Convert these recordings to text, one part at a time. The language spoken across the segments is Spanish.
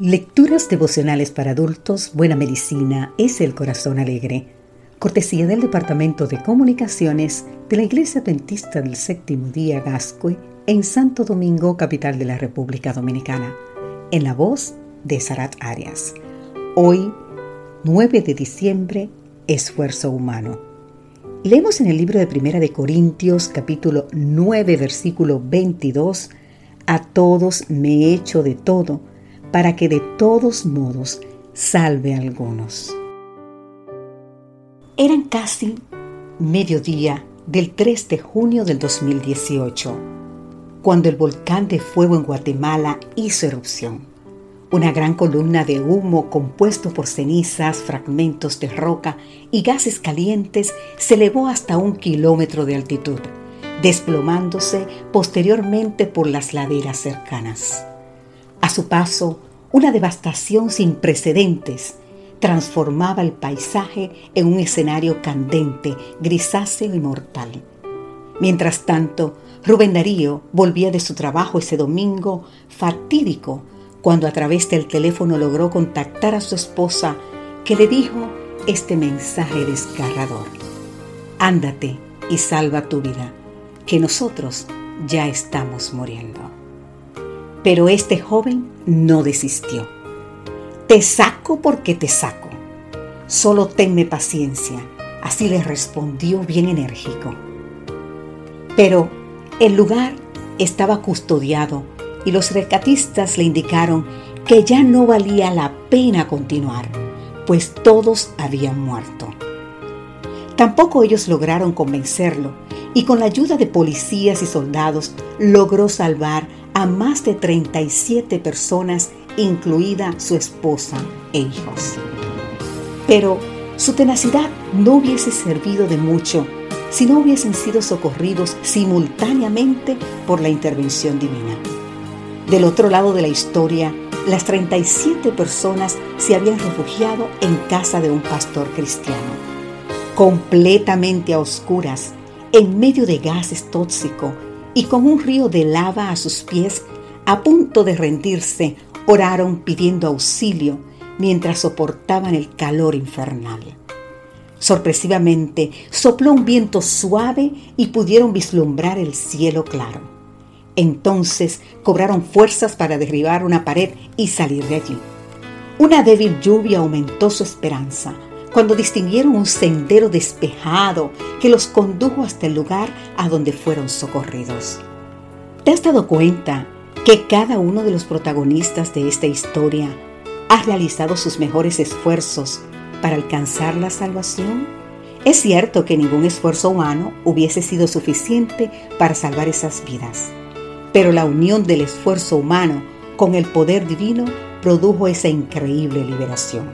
Lecturas devocionales para adultos, Buena Medicina es el Corazón Alegre. Cortesía del Departamento de Comunicaciones de la Iglesia Adventista del Séptimo Día Gascue en Santo Domingo, capital de la República Dominicana. En la voz de Sarat Arias. Hoy, 9 de diciembre, Esfuerzo Humano. Leemos en el libro de Primera de Corintios, capítulo 9, versículo 22, A todos me he hecho de todo para que de todos modos salve a algunos. Eran casi mediodía del 3 de junio del 2018, cuando el volcán de fuego en Guatemala hizo erupción. Una gran columna de humo compuesto por cenizas, fragmentos de roca y gases calientes se elevó hasta un kilómetro de altitud, desplomándose posteriormente por las laderas cercanas. A su paso, una devastación sin precedentes transformaba el paisaje en un escenario candente, grisáceo y mortal. Mientras tanto, Rubén Darío volvía de su trabajo ese domingo fatídico cuando a través del teléfono logró contactar a su esposa que le dijo este mensaje desgarrador. Ándate y salva tu vida, que nosotros ya estamos muriendo. Pero este joven no desistió. Te saco porque te saco. Solo tenme paciencia. Así le respondió bien enérgico. Pero el lugar estaba custodiado y los rescatistas le indicaron que ya no valía la pena continuar, pues todos habían muerto. Tampoco ellos lograron convencerlo y con la ayuda de policías y soldados logró salvar a más de 37 personas, incluida su esposa e hijos. Pero su tenacidad no hubiese servido de mucho si no hubiesen sido socorridos simultáneamente por la intervención divina. Del otro lado de la historia, las 37 personas se habían refugiado en casa de un pastor cristiano. Completamente a oscuras, en medio de gases tóxicos y con un río de lava a sus pies, a punto de rendirse, oraron pidiendo auxilio mientras soportaban el calor infernal. Sorpresivamente sopló un viento suave y pudieron vislumbrar el cielo claro. Entonces cobraron fuerzas para derribar una pared y salir de allí. Una débil lluvia aumentó su esperanza, cuando distinguieron un sendero despejado que los condujo hasta el lugar a donde fueron socorridos. ¿Te has dado cuenta que cada uno de los protagonistas de esta historia ha realizado sus mejores esfuerzos para alcanzar la salvación? Es cierto que ningún esfuerzo humano hubiese sido suficiente para salvar esas vidas, pero la unión del esfuerzo humano con el poder divino produjo esa increíble liberación.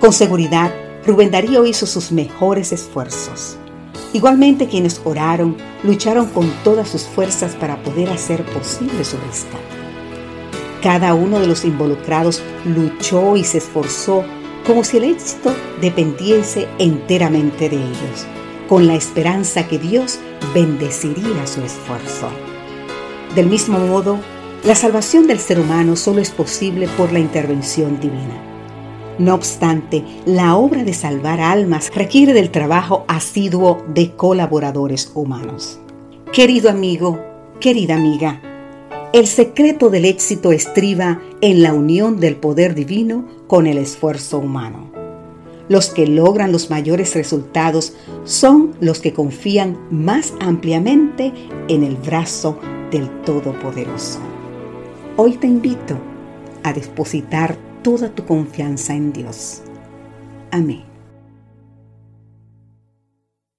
Con seguridad, Rubén Darío hizo sus mejores esfuerzos. Igualmente quienes oraron, lucharon con todas sus fuerzas para poder hacer posible su rescate. Cada uno de los involucrados luchó y se esforzó como si el éxito dependiese enteramente de ellos, con la esperanza que Dios bendeciría su esfuerzo. Del mismo modo, la salvación del ser humano solo es posible por la intervención divina. No obstante, la obra de salvar almas requiere del trabajo asiduo de colaboradores humanos. Querido amigo, querida amiga, el secreto del éxito estriba en la unión del poder divino con el esfuerzo humano. Los que logran los mayores resultados son los que confían más ampliamente en el brazo del Todopoderoso. Hoy te invito a depositar toda tu confianza en Dios. Amén.